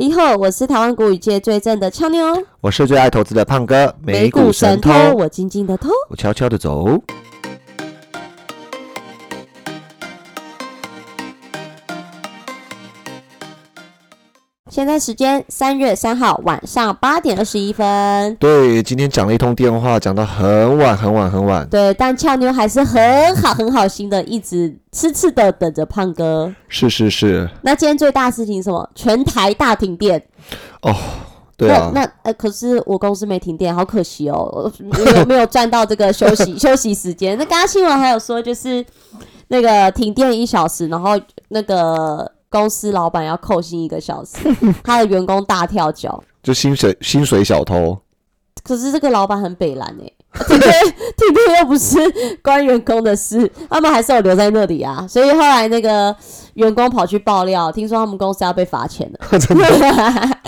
你好，我是台湾股语界最正的俏妞，我是最爱投资的胖哥，美股神偷，我静静的偷，我悄悄的走。现在时间三月三号晚上八点二十一分。对，今天讲了一通电话，讲到很晚很晚很晚。对，但俏妞还是很好很好心的，一直痴痴的等着胖哥。是是是。那今天最大事情什么？全台大停电。哦，对啊。那呃，可是我公司没停电，好可惜哦，没有没有赚到这个休息 休息时间。那刚刚新闻还有说，就是那个停电一小时，然后那个。公司老板要扣薪一个小时，他的员工大跳脚，就薪水薪水小偷。可是这个老板很北蓝哎，停电停电又不是关员工的事，他们还是有留在那里啊。所以后来那个员工跑去爆料，听说他们公司要被罚钱了。真的？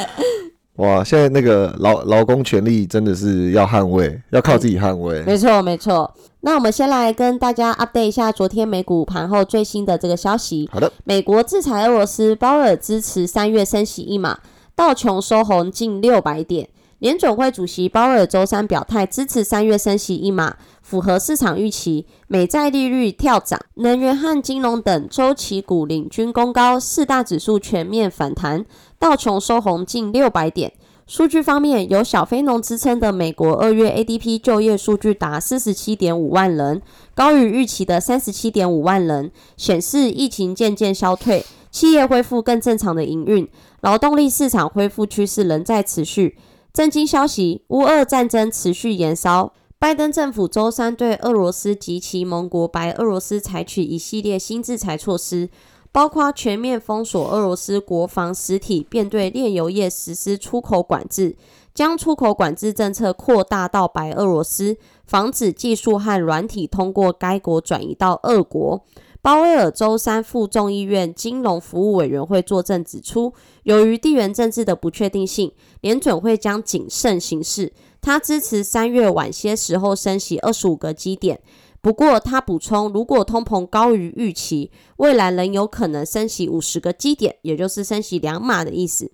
哇！现在那个劳劳工权利真的是要捍卫，要靠自己捍卫。没错没错。那我们先来跟大家 update 一下昨天美股盘后最新的这个消息。好的，美国制裁俄罗斯，鲍尔支持三月升息一码，道琼收红近六百点。联准会主席鲍尔周三表态支持三月升息一码，符合市场预期。美债利率跳涨，能源和金融等周期股领军攻高，四大指数全面反弹，道琼收红近六百点。数据方面，有小非农支撑的美国二月 ADP 就业数据达四十七点五万人，高于预期的三十七点五万人，显示疫情渐渐消退，企业恢复更正常的营运，劳动力市场恢复趋势仍在持续。震惊消息：乌俄战争持续延烧，拜登政府周三对俄罗斯及其盟国白俄罗斯采取一系列新制裁措施。包括全面封锁俄罗斯国防实体，并对炼油业实施出口管制，将出口管制政策扩大到白俄罗斯，防止技术和软体通过该国转移到俄国。鲍威尔周三赴众议院金融服务委员会作证指出，由于地缘政治的不确定性，联准会将谨慎行事。他支持三月晚些时候升息二十五个基点。不过，他补充，如果通膨高于预期，未来仍有可能升息五十个基点，也就是升息两码的意思。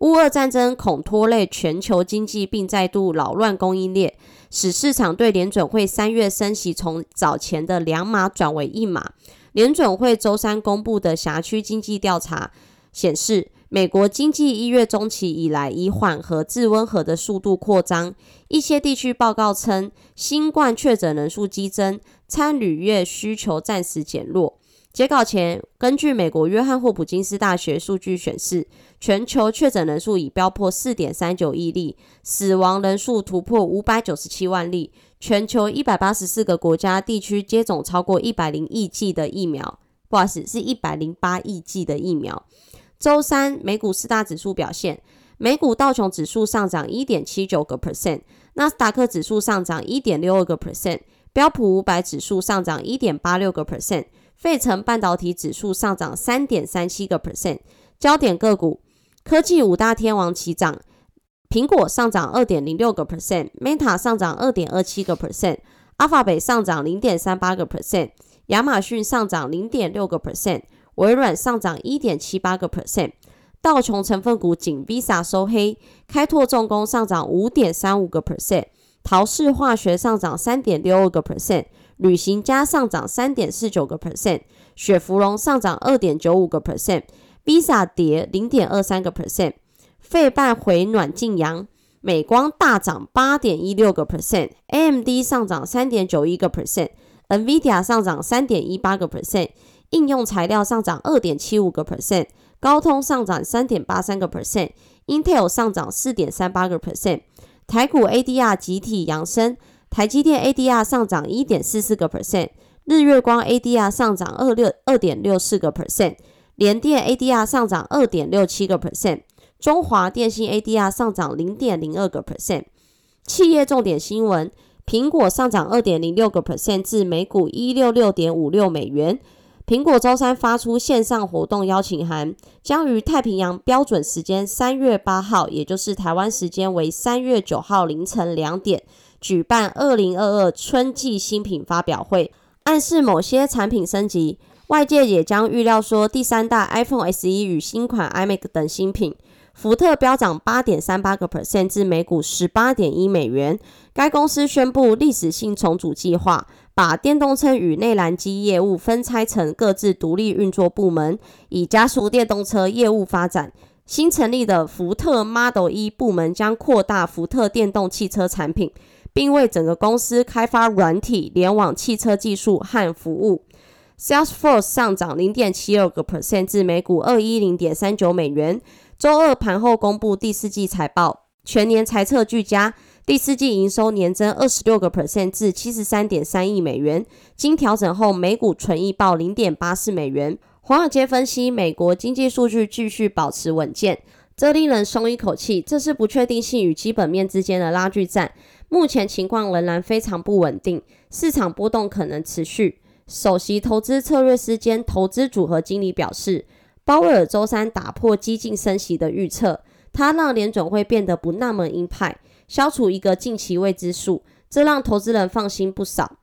乌俄战争恐拖累全球经济，并再度扰乱供应链，使市场对联准会三月升息从早前的两码转为一码。联准会周三公布的辖区经济调查显示。美国经济一月中期以来以缓和至温和的速度扩张，一些地区报告称，新冠确诊人数激增，餐旅业需求暂时减弱。截稿前，根据美国约翰霍普金斯大学数据显示，全球确诊人数已飙破四点三九亿例，死亡人数突破五百九十七万例。全球一百八十四个国家地区接种超过一百零亿剂的疫苗，不好意思，是一百零八亿剂的疫苗。周三，美股四大指数表现：美股道琼指数上涨一点七九个 percent，纳斯达克指数上涨一点六二个 percent，标普五百指数上涨一点八六个 percent，费城半导体指数上涨三点三七个 percent。焦点个股：科技五大天王齐涨，苹果上涨二点零六个 percent，Meta 上涨二点二七个 percent，阿法北上涨零点三八个 percent，亚马逊上涨零点六个 percent。微软上涨一点七八个 percent，道琼成分股仅 Visa 收黑，开拓重工上涨五点三五个 percent，陶氏化学上涨三点六二个 percent，旅行家上涨三点四九个 percent，雪芙蓉上涨二点九五个 percent，Visa 跌零点二三个 percent，费半回暖晋阳，美光大涨八点一六个 percent，AMD 上涨三点九一个 percent NVIDIA 上涨三点一八个 percent。应用材料上涨二点七五个 percent，高通上涨三点八三个 percent，Intel 上涨四点三八个 percent，台股 ADR 集体扬升，台积电 ADR 上涨一点四四个 percent，日月光 ADR 上涨二六二点六四个 percent，联电 ADR 上涨二点六七个 percent，中华电信 ADR 上涨零点零二个 percent。企业重点新闻：苹果上涨二点零六个 percent 至每股一六六点五六美元。苹果周三发出线上活动邀请函，将于太平洋标准时间三月八号，也就是台湾时间为三月九号凌晨两点，举办二零二二春季新品发表会，暗示某些产品升级。外界也将预料说，第三代 iPhone SE 与新款 iMac 等新品。福特飙涨八点三八个 percent 至每股十八点一美元。该公司宣布历史性重组计划，把电动车与内燃机业务分拆成各自独立运作部门，以加速电动车业务发展。新成立的福特 Model 一部门将扩大福特电动汽车产品，并为整个公司开发软体、联网汽车技术和服务。Salesforce 上涨零点七二个 percent 至每股二一零点三九美元。周二盘后公布第四季财报，全年财测俱佳，第四季营收年增二十六个 percent 至七十三点三亿美元，经调整后每股纯益报零点八四美元。华尔街分析，美国经济数据继续保持稳健，这令人松一口气。这是不确定性与基本面之间的拉锯战，目前情况仍然非常不稳定，市场波动可能持续。首席投资策略师兼投资组合经理表示，鲍威尔周三打破激进升息的预测，他让联准会变得不那么鹰派，消除一个近期未知数，这让投资人放心不少。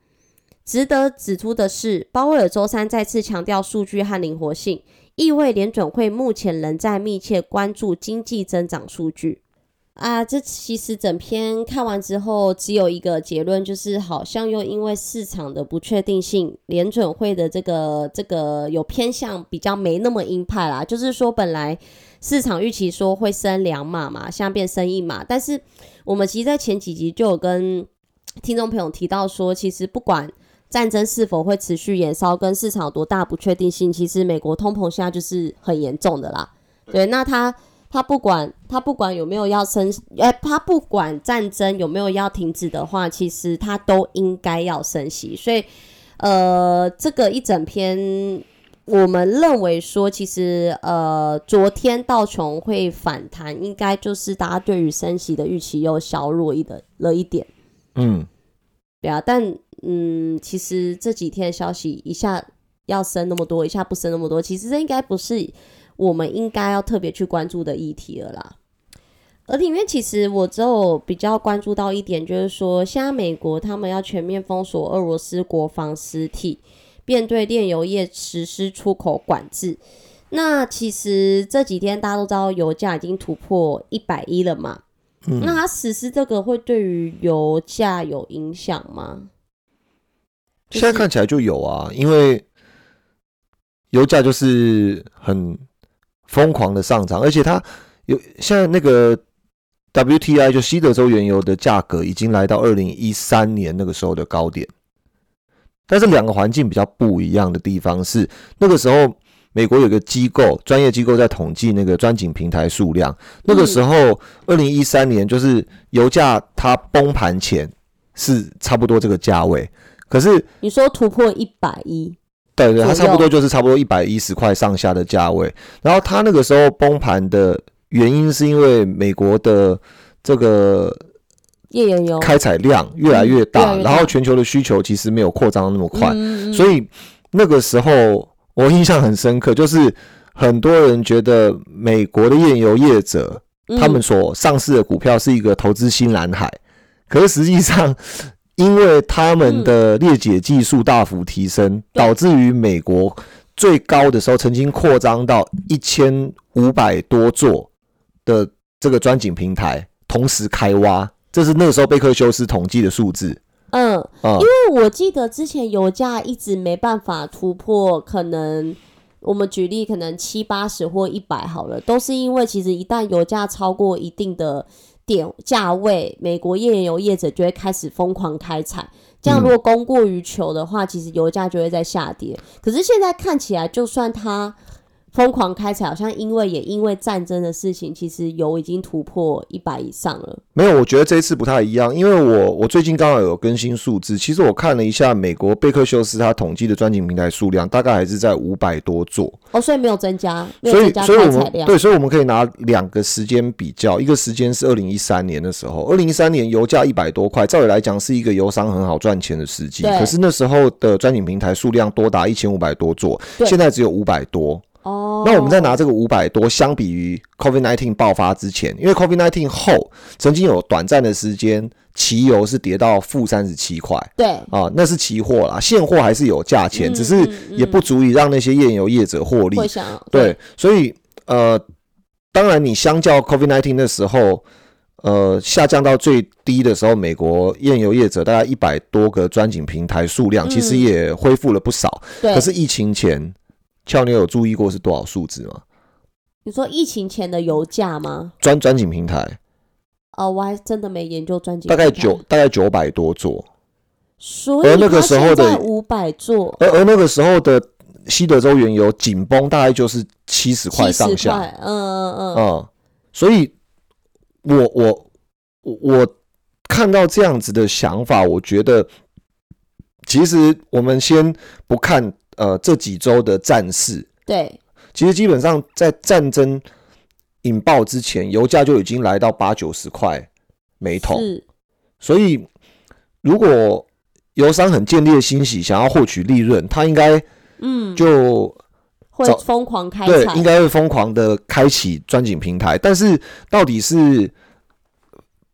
值得指出的是，鲍威尔周三再次强调数据和灵活性，意味联准会目前仍在密切关注经济增长数据。啊，这其实整篇看完之后，只有一个结论，就是好像又因为市场的不确定性，联准会的这个这个有偏向比较没那么鹰派啦。就是说，本来市场预期说会升两码嘛，现在变升一码，但是我们其实，在前几集就有跟听众朋友提到说，其实不管战争是否会持续延烧，跟市场有多大不确定性，其实美国通膨现在就是很严重的啦。对，那他他不管他不管有没有要升，哎，他不管战争有没有要停止的话，其实他都应该要升息。所以，呃，这个一整篇，我们认为说，其实呃，昨天道琼会反弹，应该就是大家对于升息的预期又削弱一的了一点。嗯，对啊，但。嗯，其实这几天消息一下要升那么多，一下不升那么多，其实这应该不是我们应该要特别去关注的议题了啦。而里面其实我只有比较关注到一点，就是说现在美国他们要全面封锁俄罗斯国防实体，便对炼油业实施出口管制。那其实这几天大家都知道油价已经突破一百一了嘛，那它实施这个会对于油价有影响吗？现在看起来就有啊，因为油价就是很疯狂的上涨，而且它有现在那个 WTI 就西德州原油的价格已经来到二零一三年那个时候的高点。但是两个环境比较不一样的地方是，那个时候美国有个机构专业机构在统计那个钻井平台数量，那个时候二零一三年就是油价它崩盘前是差不多这个价位。可是你说突破一百一，对对，它差不多就是差不多一百一十块上下的价位。然后它那个时候崩盘的原因是因为美国的这个页岩油开采量越来越大，然后全球的需求其实没有扩张那么快，所以那个时候我印象很深刻，就是很多人觉得美国的页岩油业者他们所上市的股票是一个投资新蓝海，可是实际上。因为他们的裂解技术大幅提升，导致于美国最高的时候曾经扩张到一千五百多座的这个钻井平台同时开挖，这是那个时候贝克修斯统计的数字。嗯，因为我记得之前油价一直没办法突破，可能我们举例可能七八十或一百好了，都是因为其实一旦油价超过一定的。点价位，美国页岩油业者就会开始疯狂开采，这样如果供过于求的话，其实油价就会在下跌。可是现在看起来，就算它。疯狂开采，好像因为也因为战争的事情，其实油已经突破一百以上了。没有，我觉得这一次不太一样，因为我我最近刚好有更新数字，其实我看了一下美国贝克休斯他统计的钻井平台数量，大概还是在五百多座。哦，所以没有增加，所以所以我们对，所以我们可以拿两个时间比较，一个时间是二零一三年的时候，二零一三年油价一百多块，照理来讲是一个油商很好赚钱的时机，可是那时候的钻井平台数量多达一千五百多座，现在只有五百多。哦，那我们再拿这个五百多，相比于 COVID nineteen 爆发之前，因为 COVID nineteen 后曾经有短暂的时间，汽油是跌到负三十七块，对，啊，那是期货啦，现货还是有价钱，只是也不足以让那些页油业者获利，对，所以呃，当然你相较 COVID-19 的时候，呃，下降到最低的时候，美国页油业者大概一百多个钻井平台数量，其实也恢复了不少。对。可是疫情前，俏妞有注意过是多少数字吗？你说疫情前的油价吗？钻钻井平台。哦，我还真的没研究钻井。大概九，大概九百多座。所以而那个时候的五百座，而而那个时候的西德州原油紧绷大概就是七十块上下。嗯嗯嗯。嗯，所以我我我我看到这样子的想法，我觉得其实我们先不看呃这几周的战事。对。其实基本上在战争引爆之前，油价就已经来到八九十块每桶。所以如果油商很建立的欣喜，想要获取利润，他应该嗯就会疯狂开对，应该会疯狂的开启钻井平台。但是到底是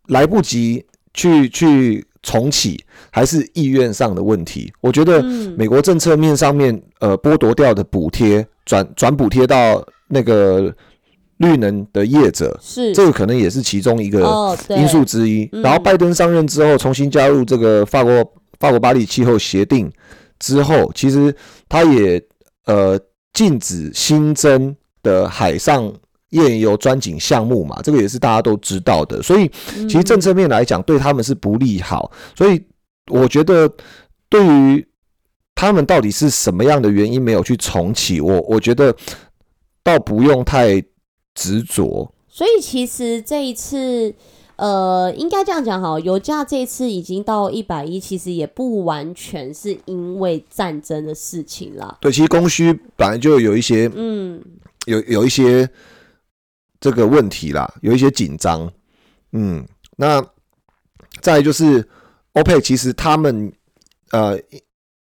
来不及去去重启，还是意愿上的问题？我觉得美国政策面上面呃剥夺掉的补贴，转转补贴到那个绿能的业者，是这个可能也是其中一个因素之一。然后拜登上任之后，重新加入这个法国。法国巴黎气候协定之后，其实他也呃禁止新增的海上页油钻井项目嘛，这个也是大家都知道的。所以其实政策面来讲，对他们是不利好。所以我觉得，对于他们到底是什么样的原因没有去重启，我我觉得倒不用太执着。所以其实这一次。呃，应该这样讲哈，油价这次已经到一百一，其实也不完全是因为战争的事情啦。对，其实供需本来就有一些，嗯，有有一些这个问题啦，有一些紧张。嗯，那再就是 OPEC，其实他们呃，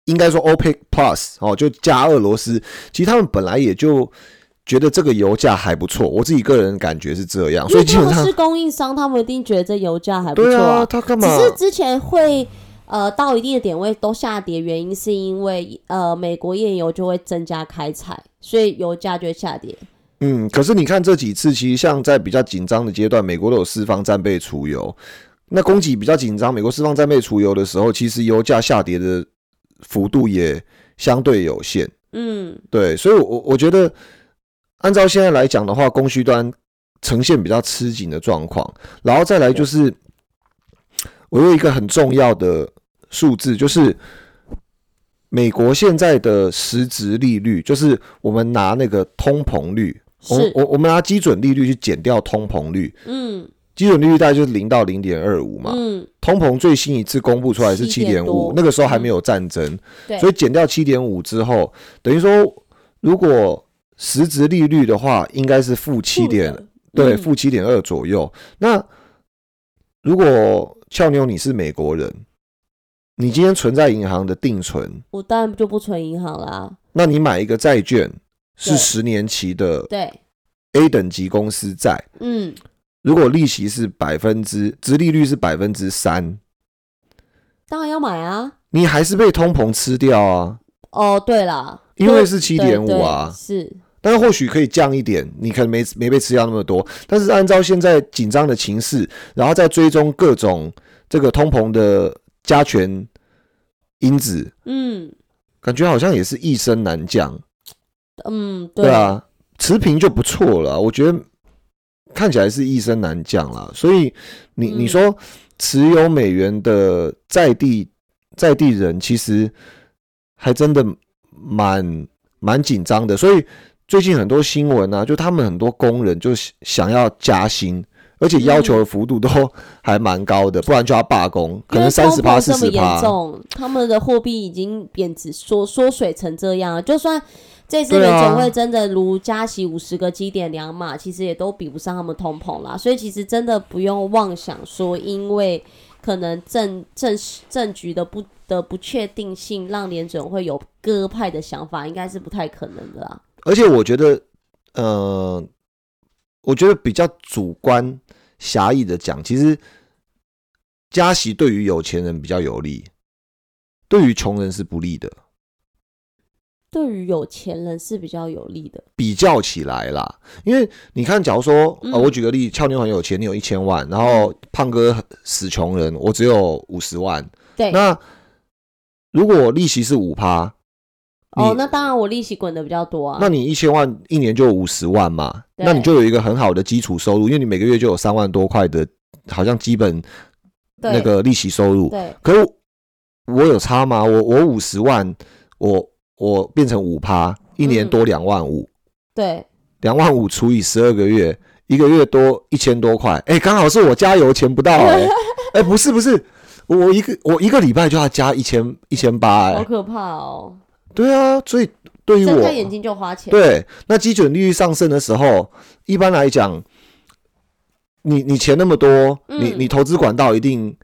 应该说 OPEC Plus 哦，就加俄罗斯，其实他们本来也就。觉得这个油价还不错，我自己个人感觉是这样，所以基本上是供应商，他们一定觉得这油价还不错啊。他干嘛？只是之前会呃到一定的点位都下跌，原因是因为呃美国页油就会增加开采，所以油价就会下跌。嗯，可是你看这几次，其实像在比较紧张的阶段，美国都有释放战备储油，那供给比较紧张，美国释放战备储油的时候，其实油价下跌的幅度也相对有限。嗯，对，所以我我觉得。按照现在来讲的话，供需端呈现比较吃紧的状况，然后再来就是，我有一个很重要的数字，就是美国现在的实质利率，就是我们拿那个通膨率，我我我们拿基准利率去减掉通膨率，嗯，基准利率大概就是零到零点二五嘛，嗯，通膨最新一次公布出来是七点五，那个时候还没有战争，所以减掉七点五之后，等于说如果实质利率的话，应该是负七点，对，负七点二左右。那如果俏妞你是美国人，你今天存在银行的定存，我当然就不存银行啦。那你买一个债券是十年期的，对，A 等级公司债，嗯，如果利息是百分之，殖利率是百分之三，当然要买啊。你还是被通膨吃掉啊？哦，对了，因为是七点五啊，是。但是或许可以降一点，你可能没没被吃掉那么多。但是按照现在紧张的情势，然后再追踪各种这个通膨的加权因子，嗯，感觉好像也是一升难降。嗯，对啊，持平就不错了。我觉得看起来是一升难降啦。所以你你说持有美元的在地在地人，其实还真的蛮蛮紧张的。所以。最近很多新闻啊，就他们很多工人就想要加薪，而且要求的幅度都还蛮高的，不然就要罢工，可能三十趴、四十趴。他们的货币已经贬值缩缩水成这样，就算这次联总会真的如加息五十个基点两码，其实也都比不上他们通膨啦。所以其实真的不用妄想说，因为可能政政政局的不的不确定性，让联准会有鸽派的想法，应该是不太可能的啦。而且我觉得，呃，我觉得比较主观狭义的讲，其实加息对于有钱人比较有利，对于穷人是不利的。对于有钱人是比较有利的。比较起来啦，因为你看，假如说，呃，我举个例，俏妞很有钱，你有一千万，然后胖哥死穷人，我只有五十万，对，那如果利息是五趴，哦，那当然我利息滚的比较多啊。那你一千万一年就五十万嘛，那你就有一个很好的基础收入，因为你每个月就有三万多块的，好像基本那个利息收入。对，可是我有差吗？我我五十万，我我变成五趴，一年多两万五。对，两万五除以十二个月，一个月多一千多块，哎，刚好是我加油钱不到哎，哎，不是不是，我一个我一个礼拜就要加一千一千八，哎，好可怕哦。对啊，所以对于我，睁眼睛就花钱。对，那基准利率上升的时候，一般来讲，你你钱那么多，你你投资管道一定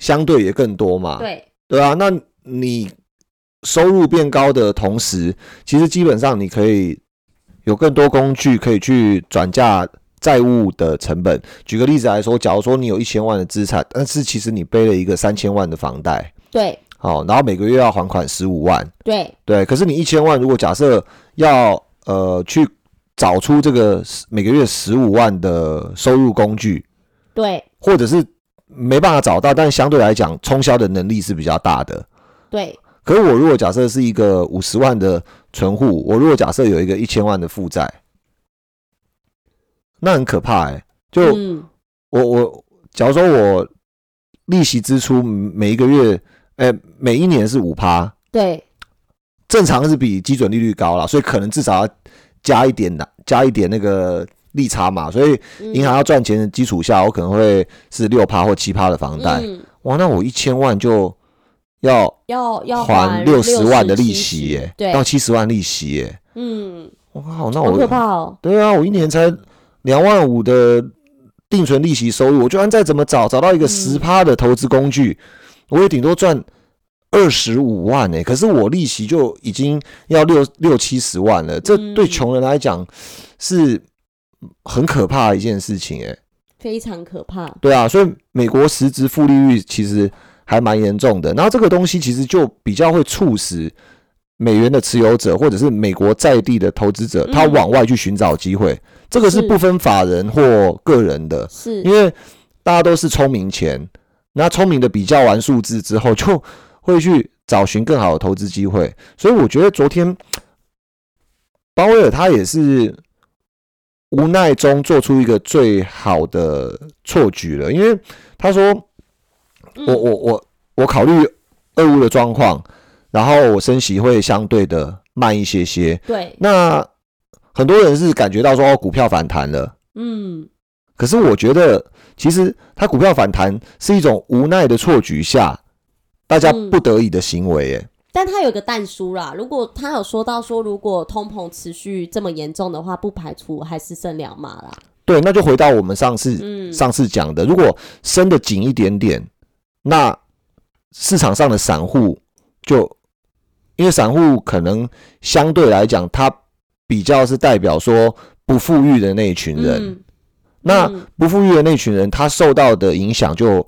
相对也更多嘛。对，对啊，那你收入变高的同时，其实基本上你可以。有更多工具可以去转嫁债务的成本。举个例子来说，假如说你有一千万的资产，但是其实你背了一个三千万的房贷，对，好，然后每个月要还款十五万，对，对。可是你一千万，如果假设要呃去找出这个每个月十五万的收入工具，对，或者是没办法找到，但相对来讲冲销的能力是比较大的，对。可是我如果假设是一个五十万的存户，我如果假设有一个一千万的负债，那很可怕哎。就我我假如说我利息支出每一个月，哎，每一年是五趴，对，正常是比基准利率高了，所以可能至少要加一点的，加一点那个利差嘛。所以银行要赚钱的基础下，我可能会是六趴或七趴的房贷。哇，那我一千万就。要要要还六十万的利息耶，对，到七十万利息耶。嗯，哇靠，那我好可怕哦。对啊，我一年才两万五的定存利息收入，我就算再怎么找找到一个十趴的投资工具，我也顶多赚二十五万呢。可是我利息就已经要六六七十万了，这对穷人来讲是很可怕的一件事情哎，非常可怕。对啊，所以美国实质负利率其实。还蛮严重的，然后这个东西其实就比较会促使美元的持有者或者是美国在地的投资者，他往外去寻找机会。这个是不分法人或个人的，是因为大家都是聪明钱，那聪明的比较完数字之后，就会去找寻更好的投资机会。所以我觉得昨天鲍威尔他也是无奈中做出一个最好的错举了，因为他说。我我我我考虑俄乌的状况，然后我升息会相对的慢一些些。对，那很多人是感觉到说哦股票反弹了，嗯，可是我觉得其实它股票反弹是一种无奈的错局下，大家不得已的行为。哎，但他有个淡书啦，如果他有说到说如果通膨持续这么严重的话，不排除还是剩两码啦。对，那就回到我们上次上次讲的，如果升的紧一点点。那市场上的散户就，因为散户可能相对来讲，他比较是代表说不富裕的那一群人，那不富裕的那群人，他受到的影响就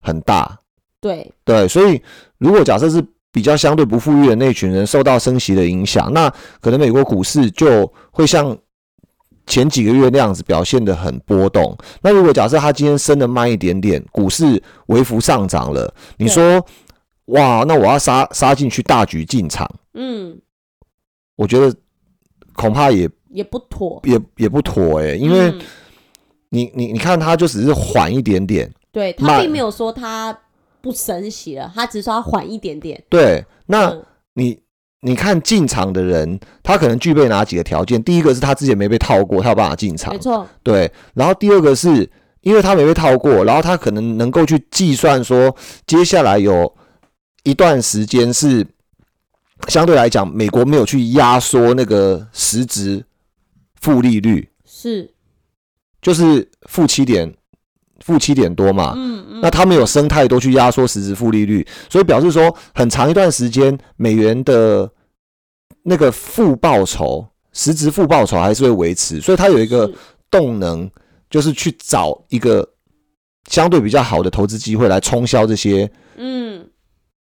很大。对对，所以如果假设是比较相对不富裕的那群人受到升息的影响，那可能美国股市就会像。前几个月那样子表现的很波动，那如果假设它今天升的慢一点点，股市微幅上涨了，你说哇，那我要杀杀进去大举进场，嗯，我觉得恐怕也也不妥，也也不妥哎，因为你你你看它就只是缓一点点，对他并没有说它不升息了，他只是说它缓一点点，对，那你。你看进场的人，他可能具备哪几个条件？第一个是他之前没被套过，他有办法进场。没错，对。然后第二个是因为他没被套过，然后他可能能够去计算说，接下来有一段时间是相对来讲，美国没有去压缩那个实质负利率，是，就是负七点。负七点多嘛，嗯嗯，那他们有生太多去压缩实质负利率，所以表示说很长一段时间美元的那个负报酬，实质负报酬还是会维持，所以它有一个动能，就是去找一个相对比较好的投资机会来冲销这些，嗯，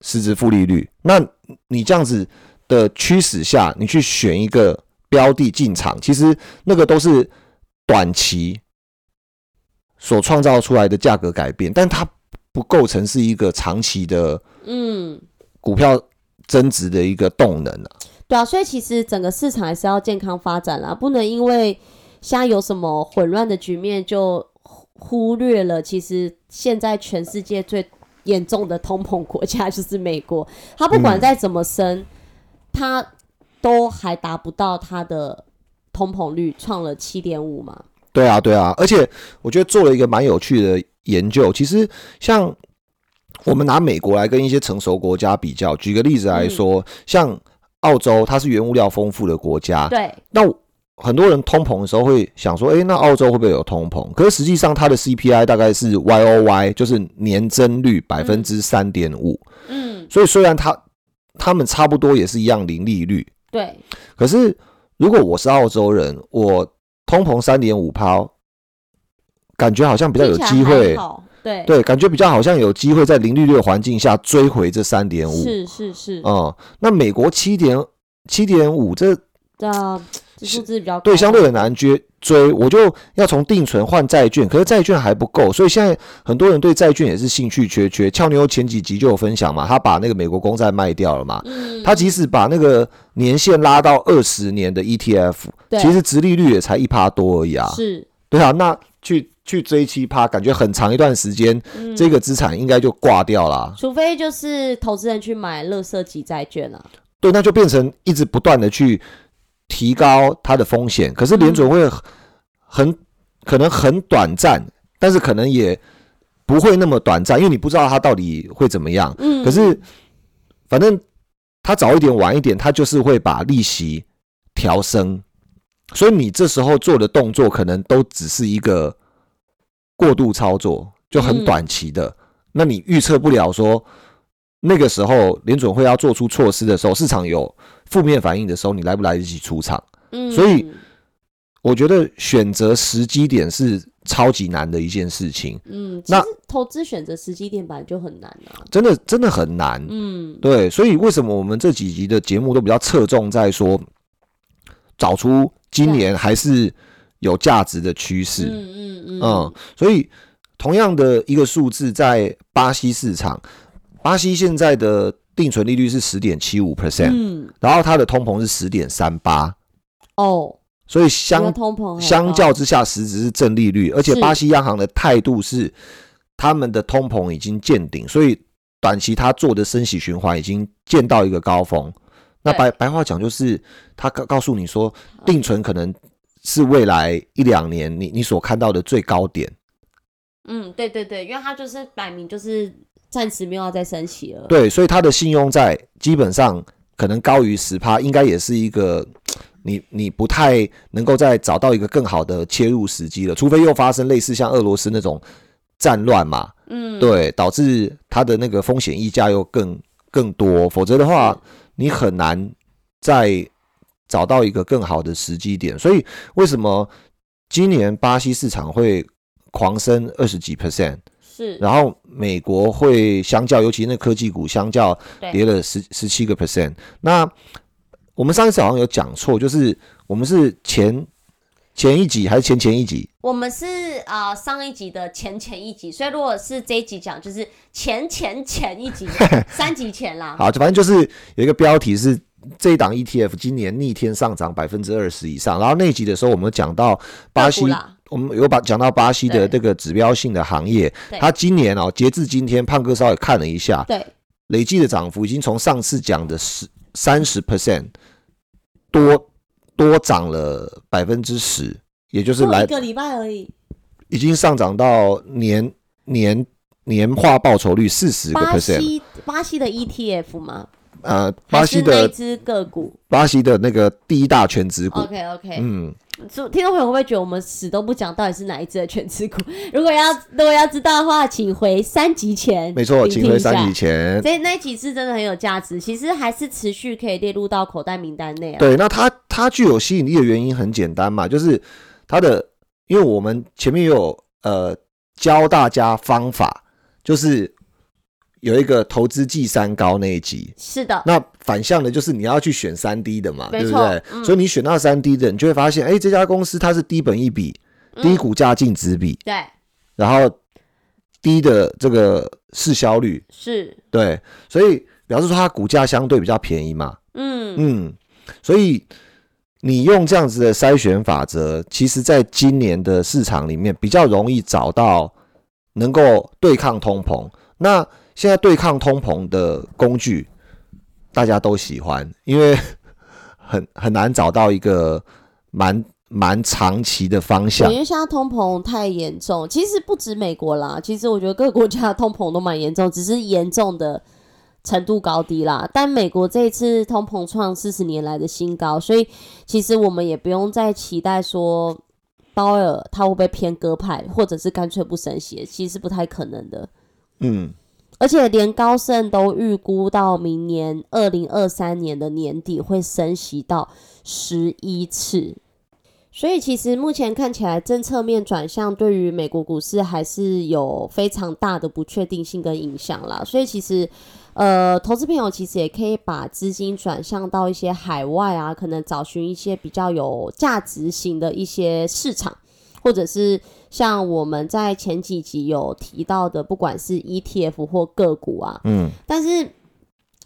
实质负利率。那你这样子。的驱使下，你去选一个标的进场，其实那个都是短期所创造出来的价格改变，但它不构成是一个长期的嗯股票增值的一个动能啊。对啊，所以其实整个市场还是要健康发展啦，不能因为现在有什么混乱的局面就忽略了，其实现在全世界最严重的通膨国家就是美国，它不管再怎么升，它都还达不到它的通膨率，创了七点五嘛。对啊，对啊，而且我觉得做了一个蛮有趣的研究，其实像我们拿美国来跟一些成熟国家比较，举个例子来说，像。澳洲它是原物料丰富的国家，对。那很多人通膨的时候会想说，哎，那澳洲会不会有通膨？可是实际上它的 CPI 大概是 Y O Y，就是年增率百分之三点五。嗯。所以虽然它他们差不多也是一样零利率，对。可是如果我是澳洲人，我通膨三点五抛，感觉好像比较有机会。对对，感觉比较好像有机会在零利率的环境下追回这三点五。是是是。哦，那美国七点七点五，这啊，这数字比较对，相对很难追追。我就要从定存换债券，可是债券还不够，所以现在很多人对债券也是兴趣缺缺。俏妞前几集就有分享嘛，他把那个美国公债卖掉了嘛。嗯。他即使把那个年限拉到二十年的 ETF，其实殖利率也才一趴多而已啊。是。对啊，那去。去追七趴，感觉很长一段时间，这个资产应该就挂掉了。除非就是投资人去买乐色级债券啊。对，那就变成一直不断的去提高它的风险。可是联准会很可能很短暂，但是可能也不会那么短暂，因为你不知道它到底会怎么样。嗯。可是反正它早一点晚一点，它就是会把利息调升，所以你这时候做的动作可能都只是一个。过度操作就很短期的，那你预测不了说那个时候联准会要做出措施的时候，市场有负面反应的时候，你来不来得及出场？嗯，所以我觉得选择时机点是超级难的一件事情。嗯，那投资选择时机点本来就很难啊，真的真的很难。嗯，对，所以为什么我们这几集的节目都比较侧重在说找出今年还是。有价值的趋势，嗯嗯嗯，所以同样的一个数字，在巴西市场，巴西现在的定存利率是十点七五 percent，嗯，然后它的通膨是十点三八，哦，所以相通膨相较之下，实质是正利率，而且巴西央行的态度是，他们的通膨已经见顶，所以短期他做的升息循环已经见到一个高峰。那白白话讲就是，他告告诉你说，定存可能。是未来一两年你你所看到的最高点。嗯，对对对，因为它就是摆明就是暂时没有再升息了。对，所以它的信用债基本上可能高于十趴，应该也是一个你你不太能够再找到一个更好的切入时机了，除非又发生类似像俄罗斯那种战乱嘛。嗯，对，导致它的那个风险溢价又更更多，否则的话你很难在。找到一个更好的时机点，所以为什么今年巴西市场会狂升二十几 percent？是，然后美国会相较，尤其那科技股相较跌了十十七个 percent。那我们上一次好像有讲错，就是我们是前前一集还是前前一集？我们是啊上一集的前前一集，所以如果是这一集讲，就是前前前一集 三集前啦。好，反正就是有一个标题是。这一档 ETF 今年逆天上涨百分之二十以上，然后那集的时候我们讲到巴西，我们有把讲到巴西的这个指标性的行业，它今年哦，截至今天，胖哥稍微看了一下，对，累计的涨幅已经从上次讲的十三十 percent 多多涨了百分之十，也就是来一个礼拜而已，已经上涨到年年年化报酬率四十个 percent。巴西巴西的 ETF 吗？呃，巴西的一只个股，巴西的那个第一大全职股。OK OK，嗯，听众朋友会不会觉得我们死都不讲到底是哪一只的全职股？如果要如果要知道的话，请回三集前。没错，请回三集前。所以那几次真的很有价值，其实还是持续可以列入到口袋名单内。对，那它它具有吸引力的原因很简单嘛，就是它的，因为我们前面有呃教大家方法，就是。有一个投资绩三高那一集，是的，那反向的就是你要去选三低的嘛，对不对？所以你选到三低的，你就会发现，哎，这家公司它是低本一比、低股价净值比，对，然后低的这个市销率，是，对，所以表示说它股价相对比较便宜嘛，嗯，嗯，所以你用这样子的筛选法则，其实在今年的市场里面比较容易找到能够对抗通膨。那现在对抗通膨的工具，大家都喜欢，因为 很很难找到一个蛮蛮长期的方向因。为现在通膨太严重，其实不止美国啦，其实我觉得各个国家的通膨都蛮严重，只是严重的程度高低啦。但美国这一次通膨创四十年来的新高，所以其实我们也不用再期待说鲍威尔他会不会偏鸽派，或者是干脆不升息，其实是不太可能的。嗯，而且连高盛都预估到明年二零二三年的年底会升息到十一次，所以其实目前看起来政策面转向对于美国股市还是有非常大的不确定性跟影响啦。所以其实呃，投资朋友其实也可以把资金转向到一些海外啊，可能找寻一些比较有价值型的一些市场。或者是像我们在前几集有提到的，不管是 ETF 或个股啊，嗯，但是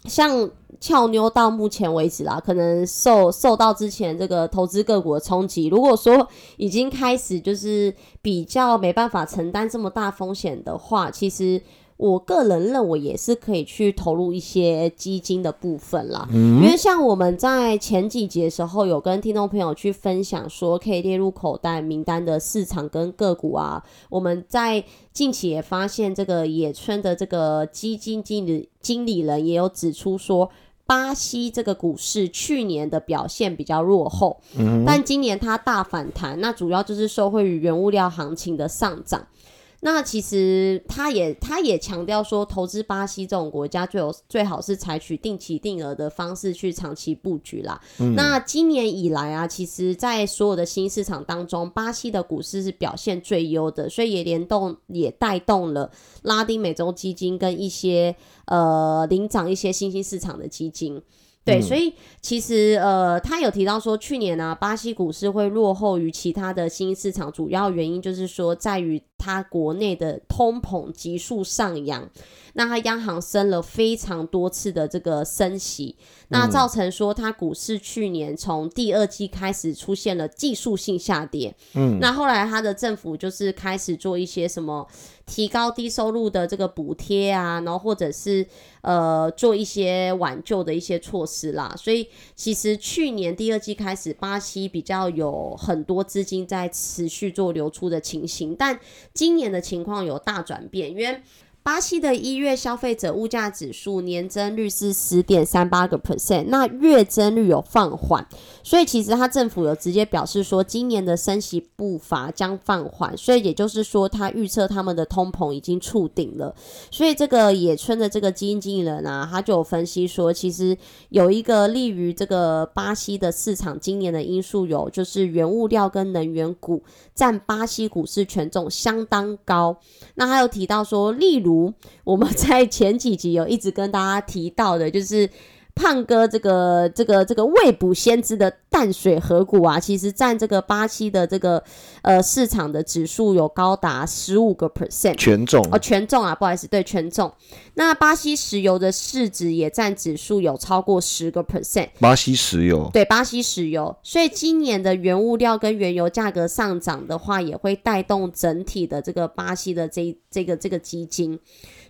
像俏妞到目前为止啦，可能受受到之前这个投资个股的冲击，如果说已经开始就是比较没办法承担这么大风险的话，其实。我个人认为也是可以去投入一些基金的部分啦，因为像我们在前几节的时候有跟听众朋友去分享说可以列入口袋名单的市场跟个股啊，我们在近期也发现这个野村的这个基金经理经理人也有指出说，巴西这个股市去年的表现比较落后，但今年它大反弹，那主要就是受惠于原物料行情的上涨。那其实他也他也强调说，投资巴西这种国家最有最好是采取定期定额的方式去长期布局啦。那今年以来啊，其实在所有的新市场当中，巴西的股市是表现最优的，所以也联动也带动了拉丁美洲基金跟一些呃领涨一些新兴市场的基金。对，所以其实呃，他有提到说，去年呢、巴西股市会落后于其他的新兴市场，主要原因就是说，在于它国内的通膨急速上扬，那它央行升了非常多次的这个升息，那造成说它股市去年从第二季开始出现了技术性下跌，嗯，那后来它的政府就是开始做一些什么提高低收入的这个补贴啊，然后或者是呃做一些挽救的一些措施啦，所以其实去年第二季开始，巴西比较有很多资金在持续做流出的情形，但今年的情况有大转变，因为巴西的一月消费者物价指数年增率是十点三八个 percent，那月增率有放缓，所以其实它政府有直接表示说，今年的升息步伐将放缓，所以也就是说，他预测他们的通膨已经触顶了。所以这个野村的这个基金经理人啊，他就有分析说，其实有一个利于这个巴西的市场今年的因素有，就是原物料跟能源股占巴西股市权重相当高。那还有提到说，例如如我们在前几集有一直跟大家提到的，就是胖哥这个这个这个未卜先知的淡水河谷啊，其实占这个巴西的这个呃市场的指数有高达十五个 percent。权重哦，权重啊，不好意思，对权重。那巴西石油的市值也占指数有超过十个 percent，巴西石油，对巴西石油，所以今年的原物料跟原油价格上涨的话，也会带动整体的这个巴西的这这个这个基金。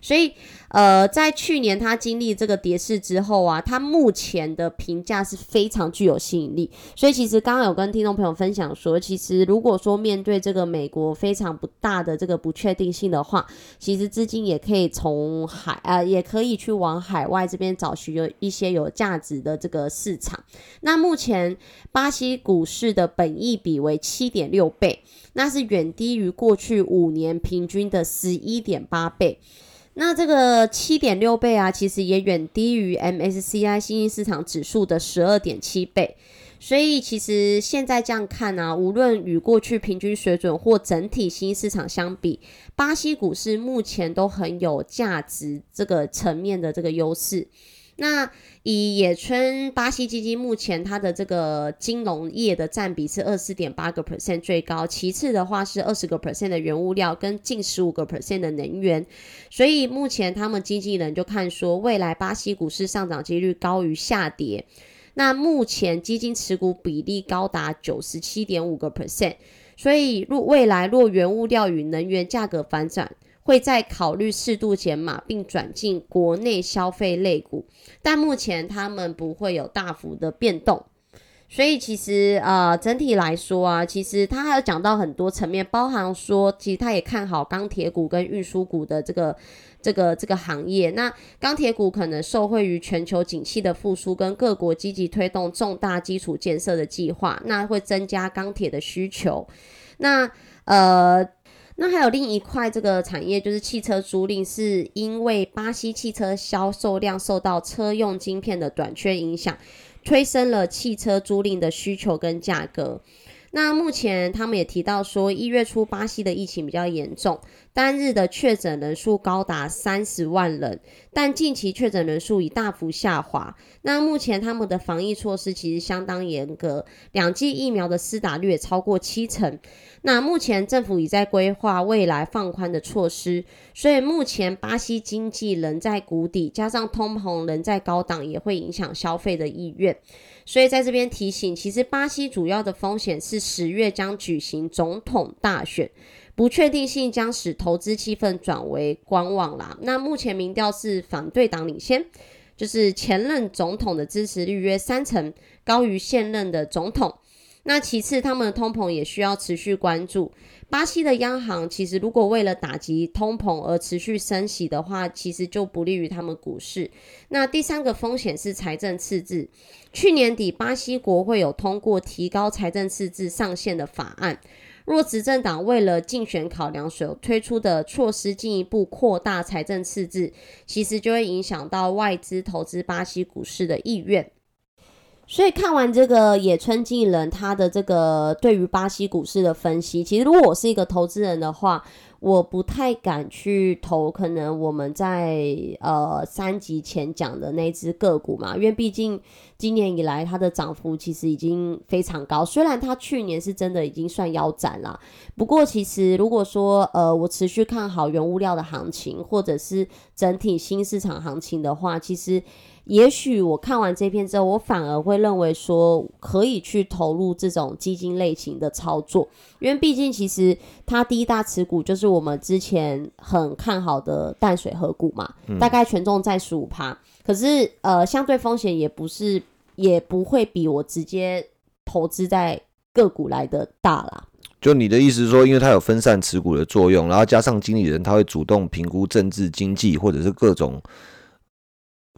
所以，呃，在去年他经历这个跌势之后啊，他目前的评价是非常具有吸引力。所以，其实刚刚有跟听众朋友分享说，其实如果说面对这个美国非常不大的这个不确定性的话，其实资金也可以从海呃，也可以去往海外这边找寻有一些有价值的这个市场。那目前巴西股市的本益比为七点六倍，那是远低于过去五年平均的十一点八倍。那这个七点六倍啊，其实也远低于 MSCI 新兴市场指数的十二点七倍。所以其实现在这样看啊，无论与过去平均水准或整体新兴市场相比，巴西股市目前都很有价值这个层面的这个优势。那以野村巴西基金目前它的这个金融业的占比是二四点八个 percent 最高，其次的话是二十个 percent 的原物料跟近十五个 percent 的能源，所以目前他们经纪人就看说未来巴西股市上涨几率高于下跌。那目前基金持股比例高达九十七点五个 percent，所以若未来若原物料与能源价格反转。会再考虑适度减码，并转进国内消费类股，但目前他们不会有大幅的变动。所以其实呃，整体来说啊，其实他还有讲到很多层面，包含说，其实他也看好钢铁股跟运输股的这个这个这个行业。那钢铁股可能受惠于全球景气的复苏，跟各国积极推动重大基础建设的计划，那会增加钢铁的需求。那呃。那还有另一块这个产业，就是汽车租赁，是因为巴西汽车销售量受到车用晶片的短缺影响，推升了汽车租赁的需求跟价格。那目前他们也提到说，一月初巴西的疫情比较严重，单日的确诊人数高达三十万人，但近期确诊人数已大幅下滑。那目前他们的防疫措施其实相当严格，两剂疫苗的施打率也超过七成。那目前政府已在规划未来放宽的措施，所以目前巴西经济仍在谷底，加上通膨仍在高档，也会影响消费的意愿。所以在这边提醒，其实巴西主要的风险是十月将举行总统大选，不确定性将使投资气氛转为观望啦。那目前民调是反对党领先，就是前任总统的支持率约三成，高于现任的总统。那其次，他们的通膨也需要持续关注。巴西的央行其实如果为了打击通膨而持续升息的话，其实就不利于他们股市。那第三个风险是财政赤字。去年底，巴西国会有通过提高财政赤字上限的法案。若执政党为了竞选考量所推出的措施进一步扩大财政赤字，其实就会影响到外资投资巴西股市的意愿。所以看完这个野村纪人他的这个对于巴西股市的分析，其实如果我是一个投资人的话，我不太敢去投可能我们在呃三集前讲的那只个股嘛，因为毕竟今年以来它的涨幅其实已经非常高，虽然它去年是真的已经算腰斩了，不过其实如果说呃我持续看好原物料的行情，或者是整体新市场行情的话，其实。也许我看完这篇之后，我反而会认为说可以去投入这种基金类型的操作，因为毕竟其实它第一大持股就是我们之前很看好的淡水河谷嘛，大概权重在十五趴，可是呃相对风险也不是也不会比我直接投资在个股来的大啦。就你的意思是说，因为它有分散持股的作用，然后加上经理人他会主动评估政治经济或者是各种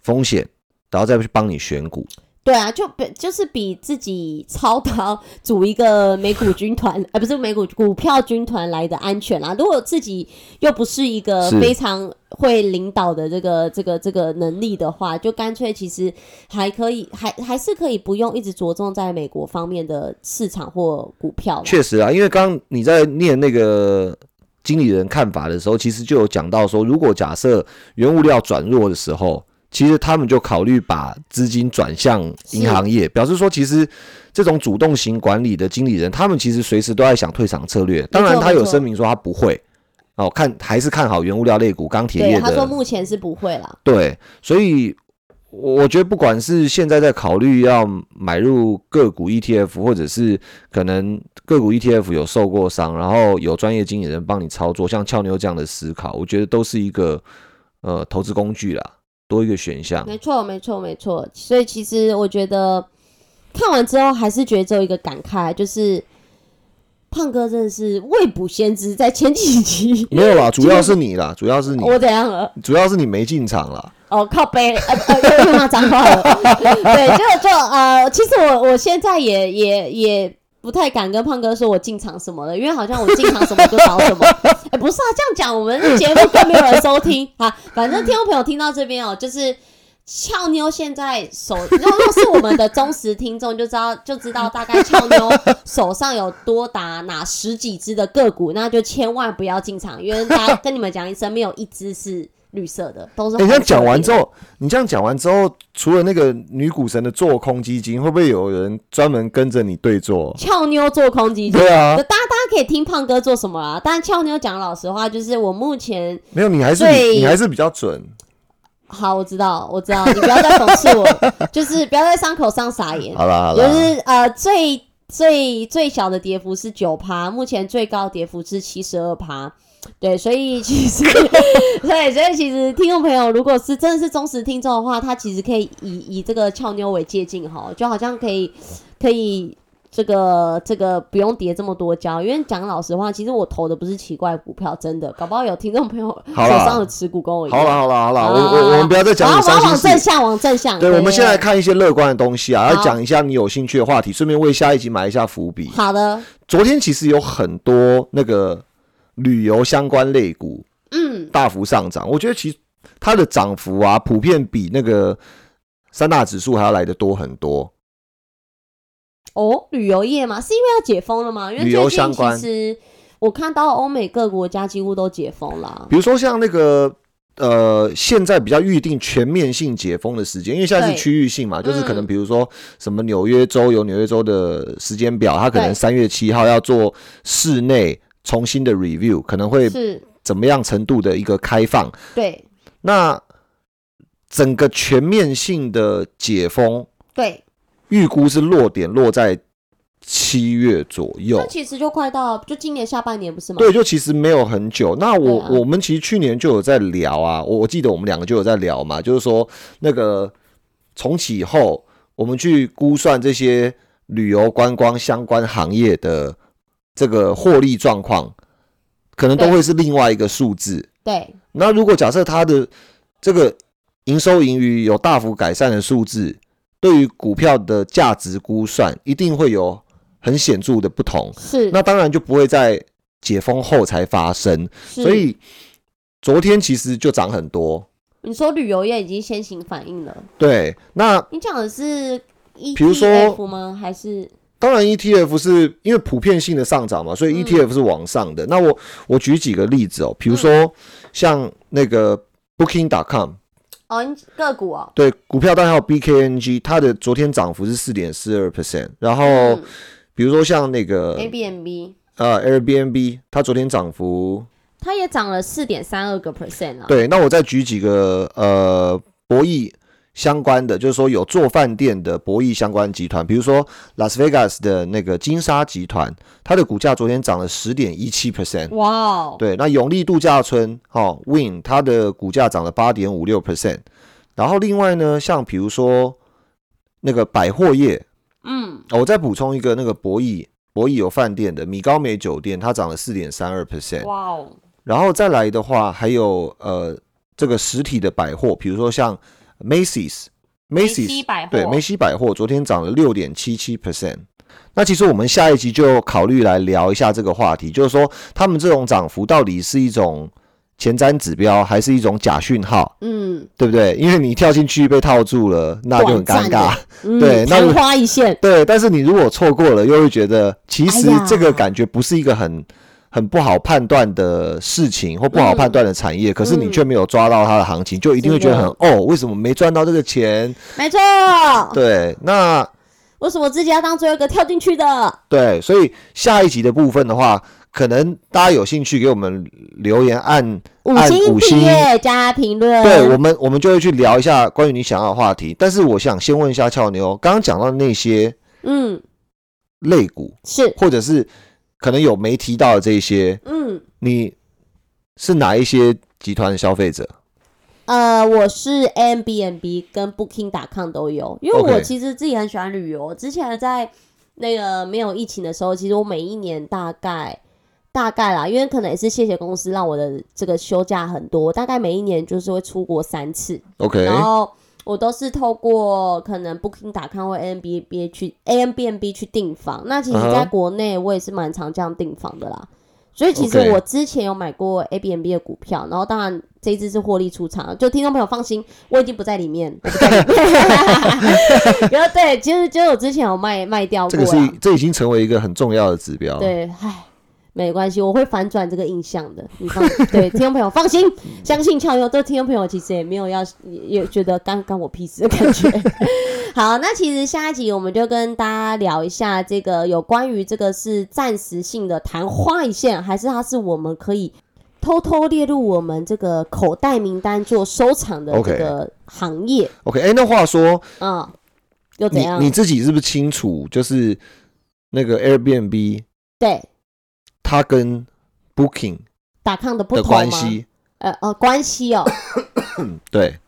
风险。然后再去帮你选股，对啊，就比就是比自己操刀组一个美股军团，而 不是美股股票军团来的安全啦。如果自己又不是一个非常会领导的这个这个这个能力的话，就干脆其实还可以，还还是可以不用一直着重在美国方面的市场或股票。确实啊，因为刚你在念那个经理人看法的时候，其实就有讲到说，如果假设原物料转弱的时候。其实他们就考虑把资金转向银行业，表示说，其实这种主动型管理的经理人，他们其实随时都在想退场策略。当然，他有声明说他不会哦，看还是看好原物料类股、钢铁业的。他说目前是不会了。对，所以我觉得不管是现在在考虑要买入个股 ETF，或者是可能个股 ETF 有受过伤，然后有专业经理人帮你操作，像俏妞这样的思考，我觉得都是一个呃投资工具啦。多一个选项，没错，没错，没错。所以其实我觉得看完之后，还是觉得只有一个感慨，就是胖哥真的是未卜先知，在前几集没有啦，主要是你啦，主要是你，我怎样了？主要是你没进场啦。哦，靠背，呃，又骂脏话了。对，就就呃，其实我我现在也也也。不太敢跟胖哥说我进场什么的，因为好像我进场什么就倒什么。哎，不是啊，这样讲我们节目更没有人收听啊。反正听众朋友听到这边哦，就是俏妞现在手，如果是我们的忠实听众，就知道就知道大概俏妞手上有多达哪十几只的个股，那就千万不要进场，因为大家 跟你们讲一声，没有一只是绿色的，都是。你这样讲完之后，你这样讲完之后，除了那个女股神的做空基金，会不会有人专门跟着你对做？俏妞做空基金，对啊，大家大家可以听胖哥做什么啊？但俏妞讲老实话，就是我目前没有，你还是你还是比较准。好，我知道，我知道，你不要再讽刺我，就是不要在伤口上撒盐。好了好了，就是呃，最最最小的跌幅是九趴，目前最高跌幅是七十二趴。对，所以其实，对，所以其实听众朋友，如果是真的是忠实听众的话，他其实可以以以这个俏妞为借鉴哈，就好像可以可以。这个这个不用叠这么多胶，因为讲老实话，其实我投的不是奇怪股票，真的，搞不好有听众朋友手上的持股跟我一样。好了好了好了，我我我们不要再讲你伤心往正向，往正向。对，我们现在看一些乐观的东西啊，要讲一下你有兴趣的话题，顺便为下一集埋一下伏笔。好的。昨天其实有很多那个旅游相关类股，嗯，大幅上涨。我觉得其实它的涨幅啊，普遍比那个三大指数还要来的多很多。哦，旅游业嘛，是因为要解封了吗？因为最近其实我看到欧美各国家几乎都解封了。比如说像那个呃，现在比较预定全面性解封的时间，因为现在是区域性嘛，就是可能比如说什么纽约州有纽约州的时间表，它可能三月七号要做室内重新的 review，可能会是怎么样程度的一个开放？对，那整个全面性的解封，对。预估是落点落在七月左右，那其实就快到，就今年下半年不是吗？对，就其实没有很久。那我我们其实去年就有在聊啊，我我记得我们两个就有在聊嘛，就是说那个重启以后，我们去估算这些旅游观光相关行业的这个获利状况，可能都会是另外一个数字。对。那如果假设它的这个营收盈余有大幅改善的数字，对于股票的价值估算，一定会有很显著的不同。是，那当然就不会在解封后才发生。所以昨天其实就涨很多。你说旅游业已经先行反应了？对，那你讲的是 ETF 吗？还是？当然，ETF 是因为普遍性的上涨嘛，所以 ETF 是往上的。那我我举几个例子哦，比如说像那个 Booking.com。哦，个股哦，对，股票代号 BKNG，它的昨天涨幅是四点四二 percent。然后，比如说像那个 Airbnb，呃，Airbnb，它昨天涨幅，它也涨了四点三二个 percent 啊。对，那我再举几个呃博弈相关的，就是说有做饭店的博弈相关集团，比如说 Las Vegas 的那个金沙集团，它的股价昨天涨了十点一七 percent。哇，对，那永利度假村，哈，Win，它的股价涨了八点五六 percent。然后另外呢，像比如说那个百货业，嗯，我再补充一个，那个博弈博弈有饭店的米高梅酒店，它涨了四点三二 percent，哇哦。然后再来的话，还有呃这个实体的百货，比如说像 Macy's，Macy's 对梅西百货昨天涨了六点七七 percent。那其实我们下一集就考虑来聊一下这个话题，就是说他们这种涨幅到底是一种。前瞻指标还是一种假讯号，嗯，对不对？因为你跳进去被套住了，那就很尴尬，对，昙花一现。对，但是你如果错过了，又会觉得其实这个感觉不是一个很很不好判断的事情，或不好判断的产业，可是你却没有抓到它的行情，就一定会觉得很哦，为什么没赚到这个钱？没错，对，那为什么自己要当最后一个跳进去的？对，所以下一集的部分的话。可能大家有兴趣给我们留言，按按五星加评论，对我们我们就会去聊一下关于你想要的话题。但是我想先问一下俏妞，刚刚讲到那些嗯类股是，或者是可能有没提到的这些嗯，你是哪一些集团的消费者？呃，我是 M B N B 跟 Booking 打抗都有，因为我其实自己很喜欢旅游。之前在那个没有疫情的时候，其实我每一年大概。大概啦，因为可能也是谢谢公司让我的这个休假很多，大概每一年就是会出国三次。OK，然后我都是透过可能 Booking 打开或 A M B B 去 A M B N B 去订房。那其实在国内我也是蛮常这样订房的啦。所以其实我之前有买过 A B N B 的股票，然后当然这一支是获利出场，就听众朋友放心，我已经不在里面，我不在里面。然后对，其实就我之前有卖卖掉过这个是这已经成为一个很重要的指标。对，唉，没关系，我会反转这个印象的。你放 对听众朋友放心，相信俏优。这听众朋友其实也没有要也也觉得干干我屁事的感觉。好，那其实下一集我们就跟大家聊一下这个有关于这个是暂时性的昙花一现，还是它是我们可以偷偷列入我们这个口袋名单做收藏的这个行业 OK，哎、那话说，啊、又怎你样？你自己是不是清楚，就是那个 Airbnb 对它跟 Booking 打抗的不的同吗？关系？呃呃，关系哦。对，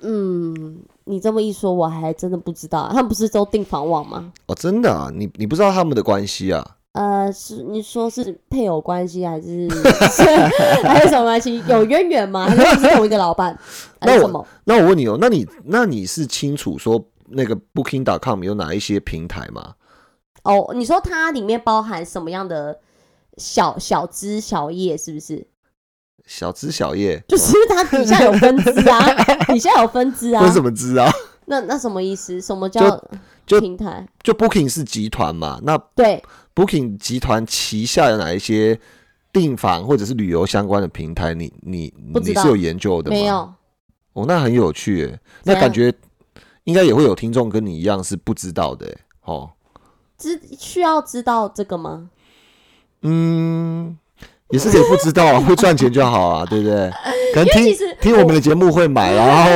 嗯，你这么一说，我还真的不知道，他们不是都订房网吗？哦，真的啊，你你不知道他们的关系啊？呃，是你说是配偶关系，还是 还是什么关系？有渊源吗？还是是同一个老板？还 那我是什么？那我问你哦，那你那你是清楚说那个 Booking.com 有哪一些平台吗？哦，你说它里面包含什么样的小小枝小叶？是不是？小枝小叶，就是它底下有分支啊，底下有分支啊分。什么枝啊？那那什么意思？什么叫就平台？就 Booking 是集团嘛，那对，Booking 集团旗下有哪一些订房或者是旅游相关的平台？你你你是有研究的吗？没有。哦，那很有趣耶。那感觉应该也会有听众跟你一样是不知道的。哦，知需要知道这个吗？嗯，也是可以不知道啊，会赚钱就好啊，对不对？可能听听我们的节目会买，然后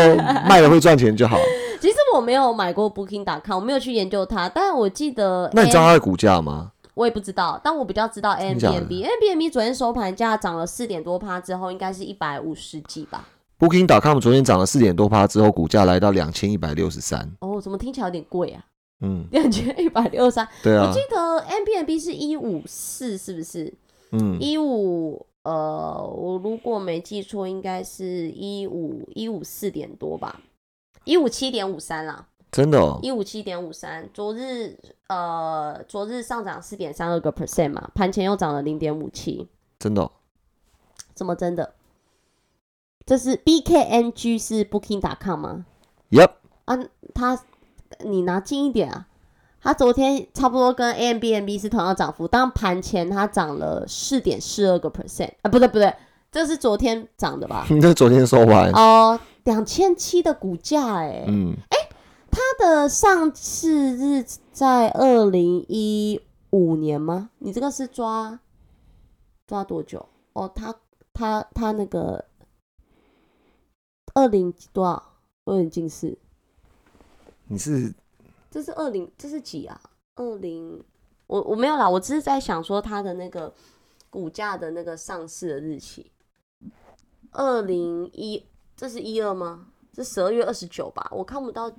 卖了会赚钱就好。其实我没有买过 Booking.com，我没有去研究它，但我记得，那你知道它的股价吗？我也不知道，但我比较知道真假的 Airbnb，Airbnb 昨天收盘价涨了四点多趴之后，应该是一百五十几吧？Booking.com 昨天涨了四点多趴之后，股价来到两千一百六十三。哦，怎么听起来有点贵啊？嗯，两千一百六三，对啊我记，得 Airbnb 是一五四，是不是？嗯，一五呃，我如果没记错，应该是一五一五四点多吧，一五七点五三啦。真的哦，一五七点五三，昨日呃，昨日上涨四点三二个 percent 嘛，盘前又涨了零点五七，真的哦。怎么真的？这是 BKNG 是 Booking.com 吗？Yep，啊，它你拿近一点啊，它昨天差不多跟 Airbnb 是同样涨幅，但盘前它涨了四点四二个 percent 啊，不对不对，这是昨天涨的吧？你 这昨天收盘，哦，两千七的股价哎、嗯，它的上市日在二零一五年吗？你这个是抓抓多久？哦，它它它那个二零多少？我有点近视，你是这是二零，这是几啊？二零，我我没有啦，我只是在想说它的那个股价的那个上市的日期，二零一，这是一二吗？这十二月二十九吧？我看不到，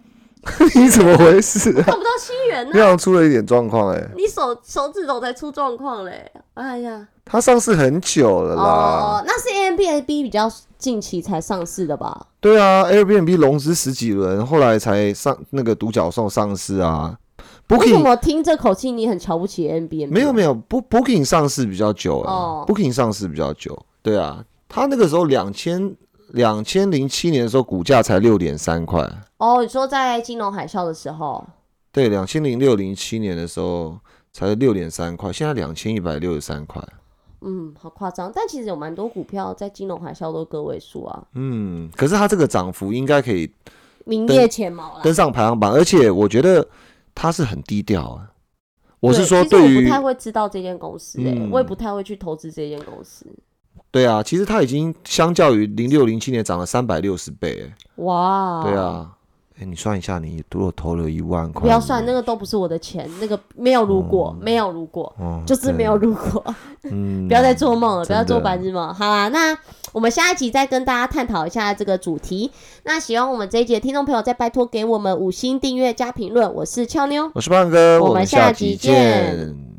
你怎么回事啊？看不到西元呢、那样出了一点状况哎，你手手指头才出状况嘞！哎呀，它上市很久了啦。哦，那是 Airbnb 比较近期才上市的吧？对啊，Airbnb 融资十几轮，后来才上那个独角兽上市啊。为什 Booking 么听这口气你很瞧不起 Airbnb？没有没有，Book Booking 上市比较久了、哦 b o o k i n g 上市比较久。对啊，它那个时候两千两千零七年的时候，股价才六点三块。哦，你说在金融海啸的时候，对，两千零六零七年的时候才六点三块，现在两千一百六十三块。嗯，好夸张。但其实有蛮多股票在金融海啸都个位数啊，嗯，可是它这个涨幅应该可以名列前茅了。登上排行榜，而且我觉得它是很低调啊。我是说，对于不太会知道这间公司、欸，嗯我也不太会去投资这间公司。对啊，其实它已经相较于零六零七年涨了三百六十倍、欸。哇，对，啊，哎、你算一下，你如果投了一万块，不要算那个都不是我的钱，那个没有如果，没有如果，哦，就是没有如果。嗯，不要再做梦了，不要做白日梦。好啦，那我们下一集再跟大家探讨一下这个主题。那喜欢我们这一集的听众朋友，再拜托给我们五星订阅加评论。我是俏妞，我是胖哥，我我们们下集见。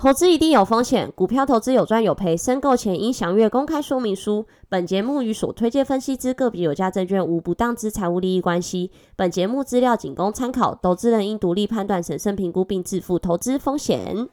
投资一定有风险，股票投资有赚有赔，申购前应详阅公开说明书。本节目与所推荐分析之个别有价证券无不当之财务利益关系。本节目资料仅供参考，投资人应独立判断、审慎评估并自负投资风险。